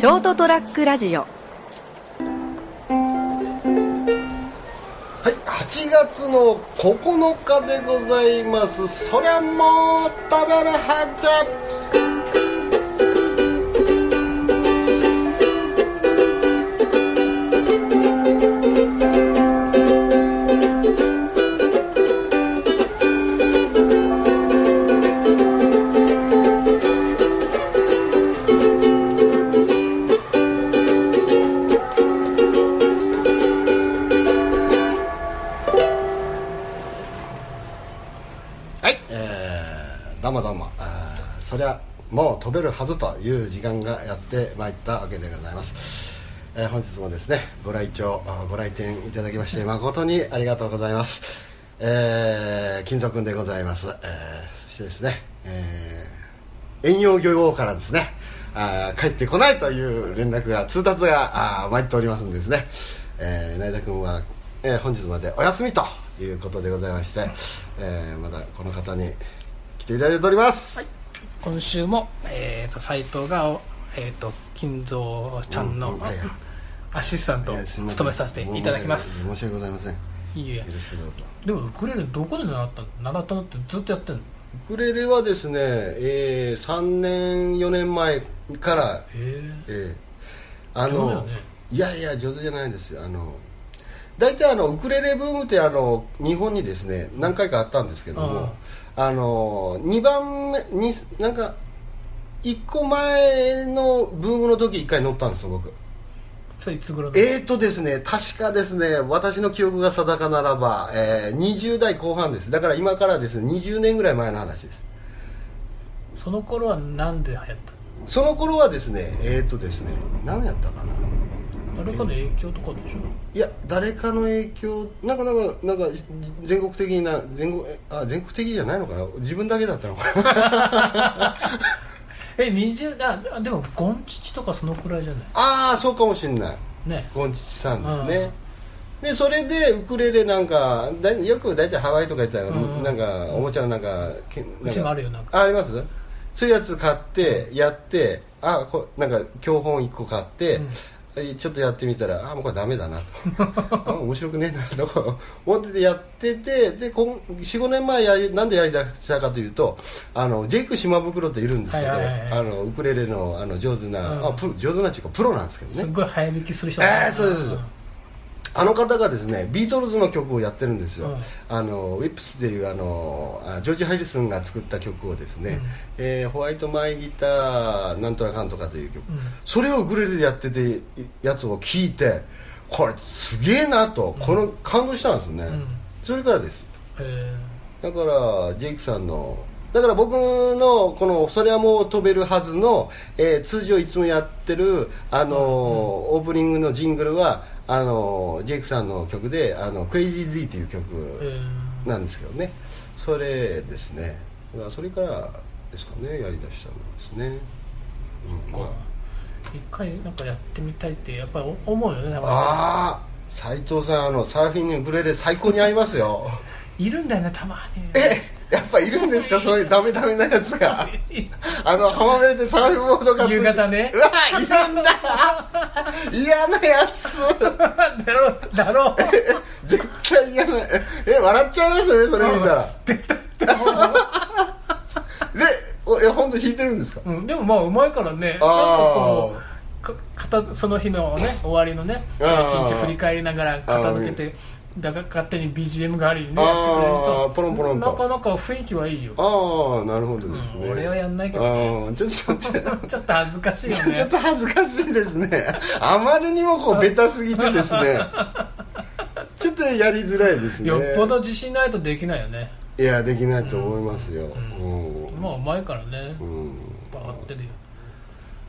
ショートトラックラジオはい、8月の9日でございます。そりゃもう食べるはず。もう飛べるはずという時間がやってまいったわけでございます。えー本日もですね、ご来庁、ご来店いただきまして誠にありがとうございます。えー、金蔵君でございます。えー、そしてですね、えー、遠洋漁業からですね、あ帰ってこないという連絡が通達があ参っておりますんでですね、えー、内田君は、えー本日までお休みということでございまして、えーまだこの方に来ていただいております、今週も、えー、と斉藤が、えー、と金蔵ちゃんの、アシスタントを務めさせていただきます。申し訳ございません。よいいえ。でもウクレレどこで習ったの？習ったのってずっとやってんの？ウクレレはですね、えー、3年4年前からへええーあのね。いやいや上手じゃないんですよ。あの大体あのウクレレブームってあの日本にですね何回かあったんですけども、あの2番目になんか1個前のブームの時1回乗ったんですよ僕。それいつ頃えーとですね確かですね私の記憶が定かならば、えー20代後半です。だから今からですね20年ぐらい前の話です。その頃は何で流行った？のその頃はですねえーとですね何やったかな？誰かの影響とかでしょ？いや誰かの影響？なんかなんかなんか全国的な全国あ全国的じゃないのかな？自分だけだったのかな？え20あでもゴンチチとかそのくらいじゃない？ああそうかもしんない。ね。ゴンチチさんですね。でそれでウクレレなんかだよく大体ハワイとか行ったら、うんなんかおもちゃのなんかけなんかうちもあるよなんか。ああります？そういうやつ買ってやってあこなんか教本1個買って、ちょっとやってみたらあもうこれダメだなとあ面白くねえなとか思っててやっててで45年前やりなんでやりだしたかというとあのジェイク島袋っているんですけど、あのウクレレのあの上手な、うん。あプロ上手なっていうかプロなんですけどね。すっごい早弾きする人えーそうそうそうあの方がですねビートルズの曲をやってるんですよ、うん。あのウィップスっていうあのあジョージ・ハリスンが作った曲をですね、うん。えーホワイトマイギターなんとかかんとかという曲、うん。それをウクレレでやっててやつを聴いてこれすげえなと、この感動したんですよね、うん。それからです。えだからジェイクさんのだから僕のこの「それはもう飛べるはずの」えー通常いつもやってるあのーオープニングのジングルはあのージェイクさんの曲で「あの Crazy G」っていうー曲えー。なんですけどね。それですね。それからですかねやりだしたのですね、うん。まあ一回なんかやってみたいってやっぱり思うよねああ斉藤さんあのサーフィンにウクレレ最高に合いますよ。にいるんだよねたまに。えぱいるんですか？そういうダメダメなやつが。あの浜辺でサーフボードが夕方ね。うわいるんだ。嫌なやつ。だろうだろう。絶対嫌なえ笑っちゃいますよねそれ見たら。でおえ本当弾いてるんですか？うん、でもまあうまいからね。なんかこうか片その日のね終わりのね一日振り返りながら片付けてだから勝手に BGM 代わりにねやってくれるあと。ーポロンポロンと。なかなか雰囲気はいいよ、ああなるほどですね、うん俺はやんないけどああちょっと ちょっと恥ずかしいよちょっねと恥ずかしいですね。あまりにもこうベタすぎてですね。ちょっとやりづらいですね。よっぽど自信ないとできないよね。いやできないと思いますよ、うん。まあうまいからね。うん。バカってるよ。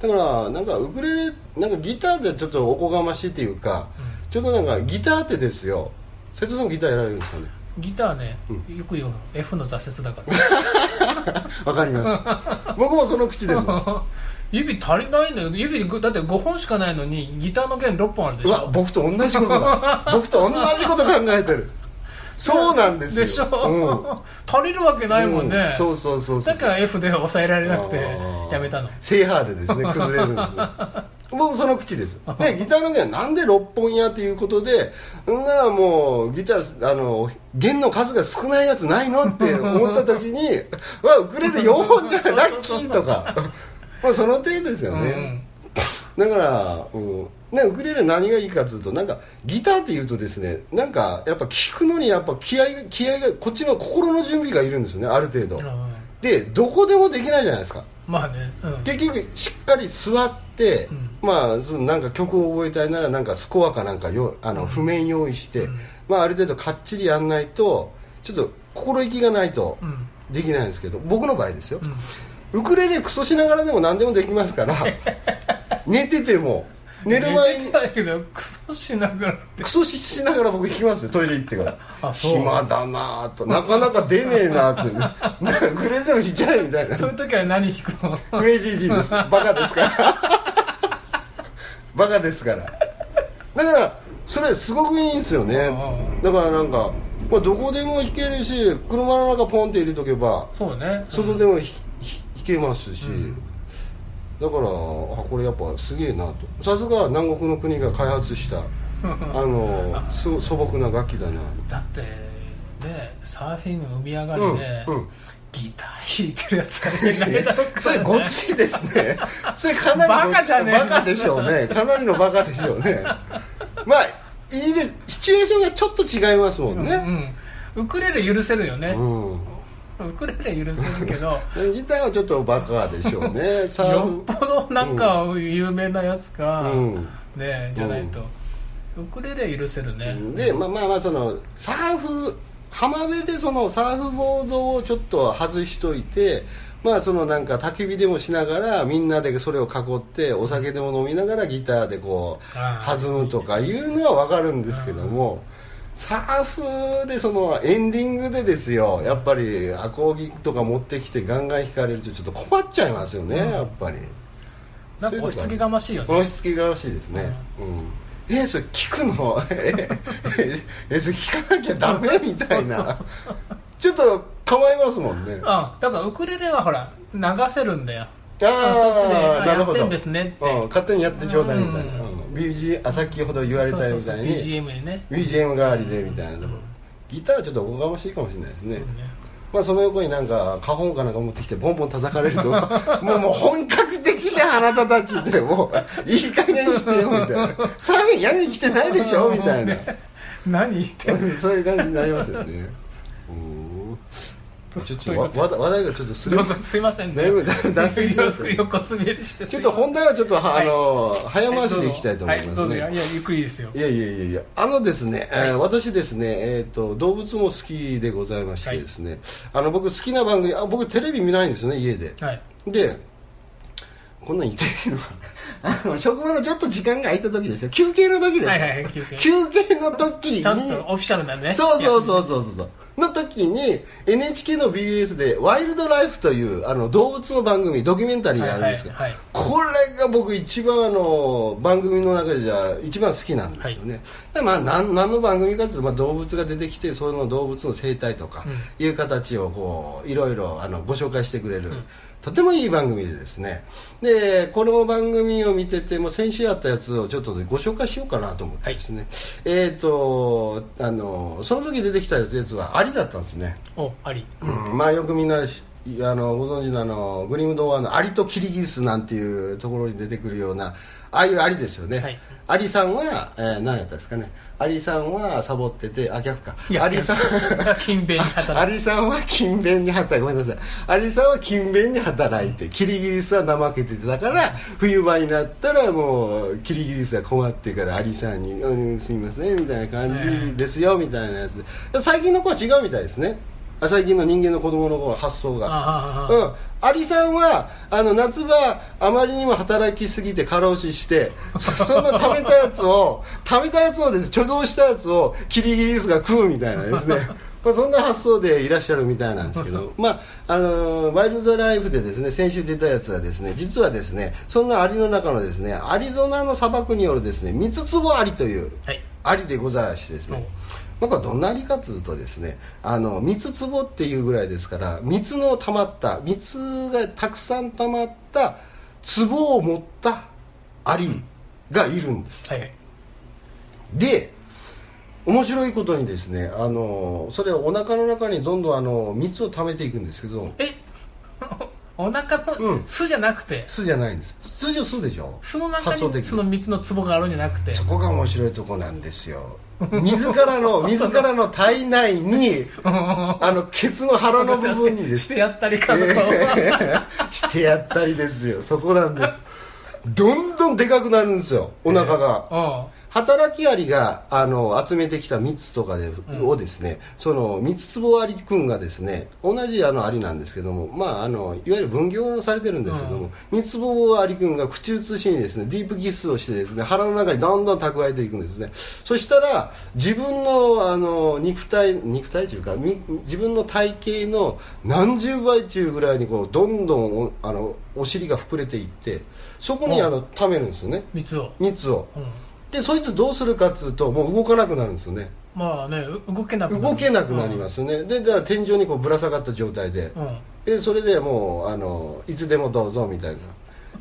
だからなんかウクレレなんかギターでちょっとおこがましいっていうか、ちょっとなんかギターってですよ瀬戸さんもギターやられるんですかね？ギターね、よく言うの。F の挫折だから。わかります。僕もその口です。も ん指足りないんだよ。指だって5本しかないのにギターの弦6本あるでしうわょ僕と同じことだ。僕と同じこと考えてる。そうなんですよ。でしょ、足りるわけないもんね、うん。そうそうそうそうだから F で抑えられなくてあー。やめたの。制覇でですね崩れるんですね僕その口です。でギターの弦なんで6本やっていうことでんならもうギターあの弦の数が少ないやつないのって思った時に わウクレレ4本じゃないラッキーとか。まあその程度ですよね、だから、うん。ね、ウクレレ何がいいかというとなんかギターっていうとですねなんかやっぱ聴くのにやっぱ気合が気合がこっちの心の準備がいるんですよねある程度。うんでどこでもできないじゃないですかまあね、うん、結局しっかり座って、うん。まあそのなんか曲を覚えたいならなんかスコアかなんかよあの譜面用意して、うん。まあある程度かっちりやんないとちょっと心意気がないとうん。できないんですけど僕の場合ですよ、うん。ウクレレクソしながらでも何でもできますから 寝てても寝る前に。寝てたけどクソしながらクソししながら僕行きますよ。トイレ行ってから。暇だなぁと。なかなか出ねえなって。なんかウクレレでも弾いちゃえみたいな。そういう時は何弾くの？クレイジージーです。バカですから。バカですから。だからそれすごくいいんですよね。うんだからなんか、まあ、どこでも弾けるし車の中ポンって入れとけばそうね。外でも弾けますし、だからあこれやっぱすげえなと。さすが南国の国が開発した あのす素朴な楽器だな。だってねサーフィンの海上がりで、うんうん。ギター弾いてるやつがいない。だろうそれごついですね。それかなりのバカじゃねえバカでしょうね。かなりのバカでしょうね。まあいいですシチュエーションがちょっと違いますもんね。うん、ウクレレ許せるよね、うん、ウクレレ許せるけど 自体はちょっとバカでしょうね。サーよフっぽどなんか有名なやつか、うん。ねじゃないと、ウクレレ許せるね、でまあまあまあそのサーフ浜辺でそのサーフボードをちょっと外しといてまあそのなんか焚き火でもしながらみんなでそれを囲ってお酒でも飲みながらギターでこう弾むとかいうのは分かるんですけどもサーフでそのエンディングでですよやっぱりアコギとか持ってきてガンガン弾かれるとちょっと困っちゃいますよね、やっぱり。なんか押し付けがましいよね。押し付けがましいですね。うん。えそれ聞くの？ええそれ聞かなきゃダメみたいな。ちょっと構いますもんね。うん、だからウクレレはほら流せるんだよ。あそっちでああなるほど。やってんですねって。うん勝手にやってちょうだいみたいな、うんうん BG あ先ほど言われたみたいに。BGM にね。BGM 代わりでみたいなとこ。ギターはちょっとおこがましいかもしれないですね、まあその横になんか花本かなんか持ってきてボンボン叩かれると もうもう本格的じゃんあなたたちっても。ういい加減してよみたいな。サーフィンやりに来てないでしょみたいな。何言って そういう感じになりますよね。うんちょっとわ話題話題がちょっとすれすいませんね。脱線しますよ横滑りしてちょっと本題はちょっとあの早回しでいきたいと思いはいますね、いやゆっくりですよ。いやいやいやいやあのですね、えー私ですね、えー、と動物も好きでございましてですね、あの僕好きな番組あ僕テレビ見ないんですよね家で。はい。でこんなん言っていいのあの職場のちょっと時間が空いた時ですよ。休憩の時ですよ、はいはいはい休憩。休憩の時に。ちゃんとオフィシャルなねそうそうそううそうそうそう。の時に NHK の BS で「ワイルドライフ」というあの動物の番組ドキュメンタリーがあるんですけど、はいはいはい。これが僕一番あの番組の中でじゃ一番好きなんですよね、でまあ何何の番組かというと、まあ、動物が出てきてその動物の生態とかいう形をこういろいろあのご紹介してくれる、とてもいい番組でですね。でこの番組を見ててもう先週やったやつをちょっとご紹介しようかなと思ってですね、えっ、とあのその時出てきたやつはアリだったんですね、おありうん。まあよくみんなしあのご存知のあのグリム童話のアリとキリギリスなんていうところに出てくるようなああいうアリですよね、はい。アリさんは、えー何やったですかね。アリさんはサボっててあ逆か。アリさん 勤勉にア働く。リさんは勤勉に働いごめんなさい。アリさんは勤勉に働いてキリギリスは怠けててだから冬場になったらもうキリギリスが困ってからアリさんに「うんすみません」みたいな感じですよみたいなやつ。最近の子は違うみたいですね。あ最近の人間の子供の子の発想がアリさんはあの夏場あまりにも働きすぎて過労死して そその食べたやつを食べたやつをです貯蔵したやつをキリギリスが食うみたいなですね。まあそんな発想でいらっしゃるみたいなんですけど。まああのワイルドライフでですね先週出たやつはですね実はですねそんなアリの中のですねアリゾナの砂漠によるですねミツツボアリというはい。アリでございましてですね。まあ、これどんなアリかというとですねあの蜜壺っていうぐらいですから蜜の溜まった蜜がたくさん溜まった壺を持ったアリがいるんです。はい。はいで面白いことにですねあのそれをお腹の中にどんどんあの蜜を溜めていくんですけどえお腹うん。の巣じゃなくて、巣じゃないんです。通常巣でしょ。巣の中にに。その蜜の壺があるんじゃなくて。そこが面白いとこなんですよ。自らの 自らの体内に あのケツの腹の部分にです。してやったりかと、え ーしてやったりですよ。そこなんです。どんどんでかくなるんですよ。お腹が、うん働きアリがあの集めてきた蜜とかで、をですねその蜜つぼアリくんがですね同じあのアリなんですけどもまああのいわゆる分業されてるんですけども、蜜つぼアリくんが口移しにですねディープキスをしてですね腹の中にどんどん蓄えていくんですね。そしたら自分のあの肉体肉体というかみ自分の体型の何十倍中ぐらいにこうどんどんおあのお尻が膨れていってそこにあの溜めるんですよね。蜜を、蜜を。うん、でそいつどうするかっつうともう動かなくなるんですよね。まあねう動けなくなる。動けなくなりますよね、でだから天井にこうぶら下がった状態で。うん、うんでそれでもうあのいつでもどうぞみたいな。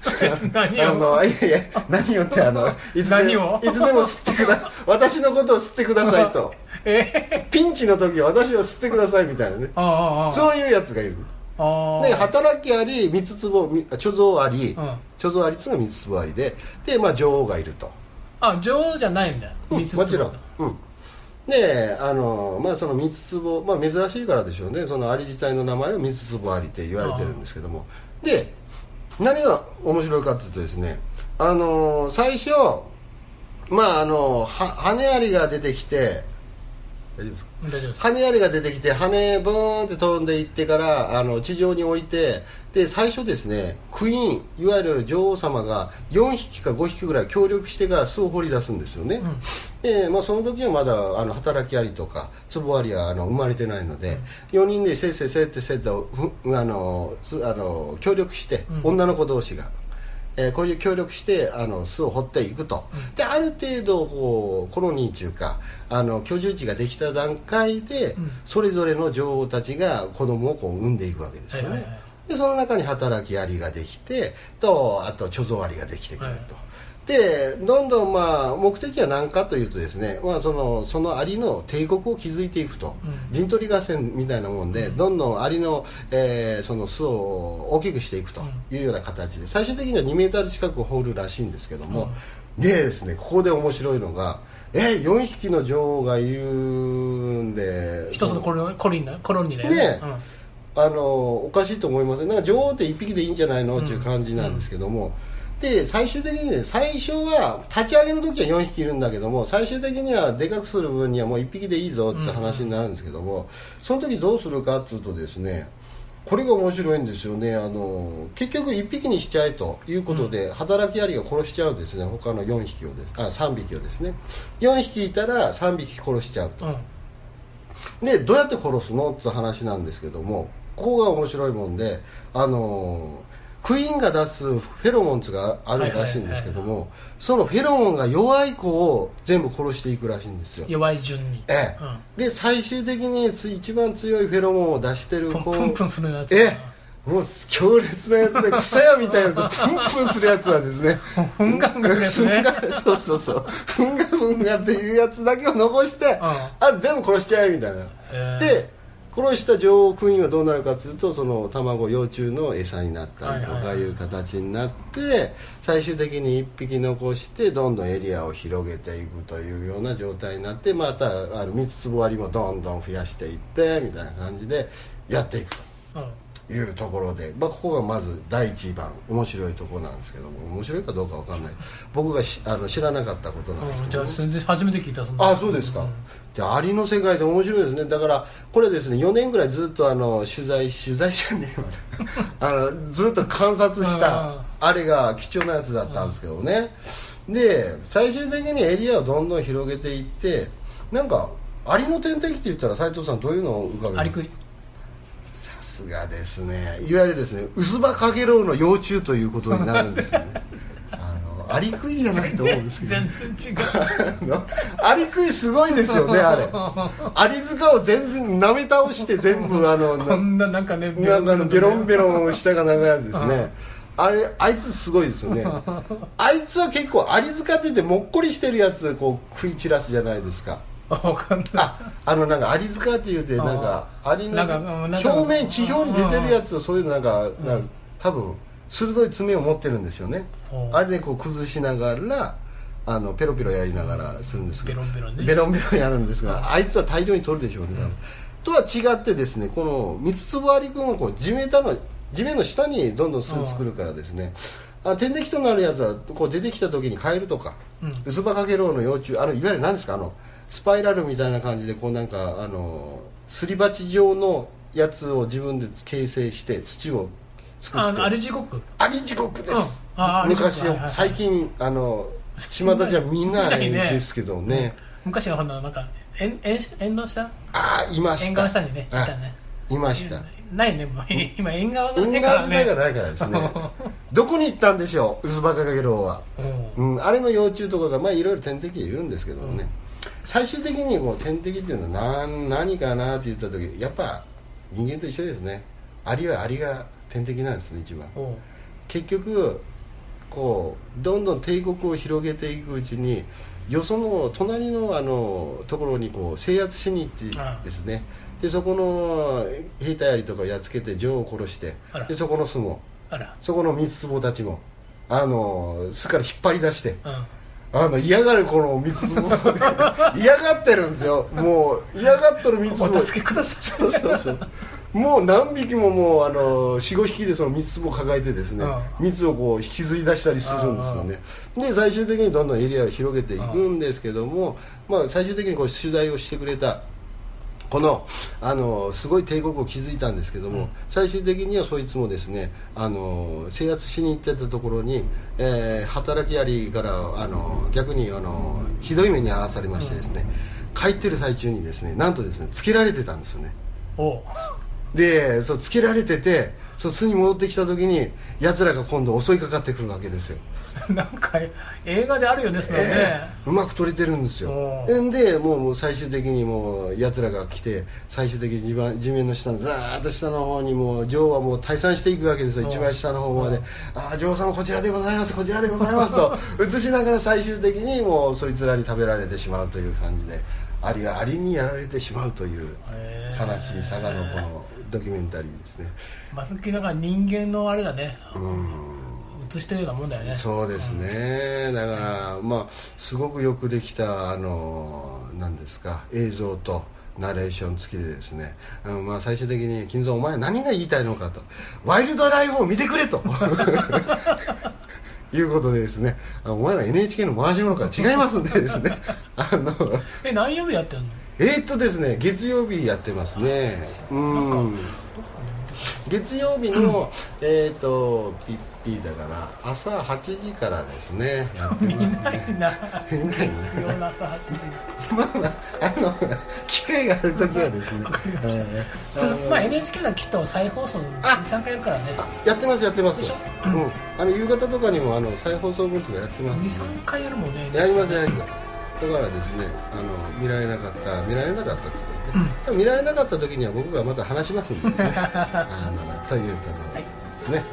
何あをのいやいや何をってあのいつで何を？いつでも吸ってくだ 私のことを吸ってくださいと。え？ピンチの時は私を吸ってくださいみたいなね。ああああそういうやつがいる。ああ。で働きあり三つ壺み貯蔵あり、うん。貯蔵ありっつうのが三つ壺ありで。で、まあ、女王がいるとあ女王じゃないんだようん蜜もちろん。壺、うん、であのまあその三つ壺、まあ、珍しいからでしょうね。そのアリ自体の名前を三つ壺アリって言われてるんですけども。で何が面白いかっていうとですねあの最初まああのは羽アリが出てきて大丈夫ですか？大丈夫です。羽アリが出てきて羽ブーンって飛んでいってからあの地上に降りてで最初ですねクイーンいわゆる女王様が4匹か5匹ぐらい協力してから巣を掘り出すんですよね、でまあ、その時はまだあの働きアリとか壺アリはあの生まれてないので、4人でせっせせってせっとふあのつあの協力して、うん。女の子同士が。えーこういう協力してあの巣を掘っていくと、である程度こうコロニーというかあの居住地ができた段階で、うん。それぞれの女王たちが子供をこう産んでいくわけですよね、はいはいはいでその中に働きアリができてとあと貯蔵アリができてくると、はでどんどんまあ目的は何かというとですね、まあ、そのそのアリの帝国を築いていくと、うん。陣取り合戦みたいなもんで、どんどんアリの,、えーその巣を大きくしていくというような形で最終的には2メーター近く掘るらしいんですけども、でですねここで面白いのがえ4匹の女王がいるんで。一つのコロコロニーだコロニーだよね。ねあのおかしいと思いません？なんか女王って1匹でいいんじゃないの？っていう感じなんですけども、で最終的にね最初は立ち上げの時は4匹いるんだけども最終的にはでかくする分にはもう1匹でいいぞって話になるんですけども、その時どうするかっていうとですねこれが面白いんですよね。あの結局1匹にしちゃえということで、働きアリが殺しちゃうんですね。他の4匹をです。あ3匹をですね。4匹いたら3匹殺しちゃうと、うん。でどうやって殺すのって話なんですけどもここが面白いもんであのークイーンが出すフェロモンズがあるらしいんですけどもそのフェロモンが弱い子を全部殺していくらしいんですよ。弱い順に。ええ。うん。で最終的につ一番強いフェロモンを出してる子プンプンプンするやつ。ええ。もう強烈なやつで草屋みたいなやつ。プンプンするやつはですね。ふんがふんがふんがそうそうそう。ふんがふんがっていうやつだけを残して、あ全部殺しちゃえみたいな、へえ。で殺した女王クイーンはどうなるかというとその卵幼虫の餌になったりとかいう形になって最終的に1匹残してどんどんエリアを広げていくというような状態になってまたあの三つ壺割りもどんどん増やしていってみたいな感じでやっていくと。うんいうところで、まあ、ここがまず第一番面白いところなんですけども面白いかどうかわかんない。僕がしあの知らなかったことなんですうんじゃあけども、全然初めて聞いたそんなあそうですか、んじゃあアリの世界で面白いですね。だからこれですね4年ぐらいずっとあの取材取材じゃねえわ。あのずっと観察したあれが貴重なやつだったんですけどね。で最終的にエリアをどんどん広げていってなんかアリの天敵って言ったら斉藤さんどういうのを浮かべる？アリクイ。さすがですね。いわゆるですねウスバカゲロウの幼虫ということになるんですよね。あのアリクイじゃないと思うんですけど。全然違う。アリクイすごいですよねあれ。アリ塚を全然舐め倒して全部あの こんななんかねなんかあのベロンベロン下が長いやつですね。あれあいつすごいですよね。あいつは結構アリ塚って言ってもっこりしてるやつこう食い散らすじゃないですかわかんない。ああのなんかアリ塚って言ってなんかアリの表面地表に出てるやつをそういうのなんかなんか多分鋭い爪を持ってるんですよね。うん。あれでこう崩しながらあのペロペロやりながらするんですけど。ベロンベロンロンベロンやるんですがあいつは大量に取るでしょうねとは違ってですねこの三つ粒アリ君はこう地面の地面の下にどんどん巣作るからですね。あ天敵となるやつはこう出てきた時にカエルとか、うん。ウスバカゲロウの幼虫あのいわゆる何ですかあのスパイラルみたいな感じでこうなんかあのすり鉢状のやつを自分で形成して土を作って。あのアリジゴク？アリ地獄です、うん。あ昔、はいはいはい最近あの巷じゃ見ないですけどね。昔はほんななんか縁縁縁の下？ああいました。縁側下にねいあたね。いました。ないねもう。今縁側が運ねからね。河時代がないからですね。どこに行ったんでしょう？ウスバカゲロウは、うん。うん、あれの幼虫とかがまあいろいろ天敵いるんですけどもね、最終的にこう天敵っていうのは何何かなって言った時やっぱ人間と一緒ですね。アリはアリが天敵なんですね一番。結局こうどんどん帝国を広げていくうちによその隣のあのところにこう制圧しに行ってですね。でそこの兵隊アリとかをやっつけて女王を殺してでそこの巣もそこの三つ壺たちもあの巣から引っ張り出してうんあの嫌がるこの三つ壺嫌がってるんですよ。もう嫌がっとる三つ壺お助けください。そうそうそう。もう何匹ももうあの45匹でその蜜を抱えてですねう蜜をこう引きずり出したりするんですよね。で最終的にどんどんエリアを広げていくんですけどもまあ最終的にこう取材をしてくれたこのあのすごい帝国を築いたんですけども、最終的にはそいつもですねあの制圧しに行ってたところに、えー働きアリからあの逆にあのひどい目に遭わされましてですね、帰ってる最中にですねなんとですねつけられてたんですよね。でそうつけられててそう巣に戻ってきた時に奴らが今度襲いかかってくるわけですよ。なんか映画であるようですもんね、うまく撮れてるんですよ。でもうもう最終的にもう奴らが来て最終的に地盤地面の下のずーっと下の方にもう女王はもう退散していくわけですよ。お一番下の方まで「ああ女王様こちらでございますこちらでございます」と。映しながら最終的にもうそいつらに食べられてしまうという感じでアリがアリにやられてしまうというへ悲ーしい佐賀のこのドキュメンタリーですね。まさきだから人間のあれだね。うん。映してるようなもんだよね。そうですね、だから、まあ、すごくよくできた、あの、なんですか、映像と。ナレーション付きでですね、うんまあ、最終的に金蔵お前何が言いたいのかと。ワイルドライフを見てくれと。いうことでですね。あお前は NHK の回し物か。ら違いますんでですね。あの。え何曜日やってんの？えーっとですね月曜日やってますね。月曜日の、えーっとピッピーだから朝8時からですね。やってます見ないな見な。いね必要な朝8時まあまああの機会がある時はですね。まあ NHK がきっと再放送あ23回やるからね。あやってますやってます。うん、あの夕方とかにもあの再放送分とかやってます。んで23回やるもんね。やりますやります。だからですねあの見られなかった見られなかったっつってね、見られなかった時には僕がまた話しますんでですね。あのというところでですね、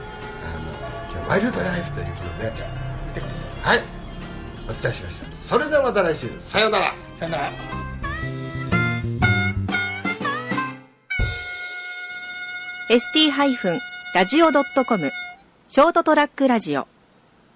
あの今日はワイルドライフということで。じゃあ見てください。はい。お伝えしました。それではまた来週。さようなら。さよなら。ST-radio.com ショートトラックラジオ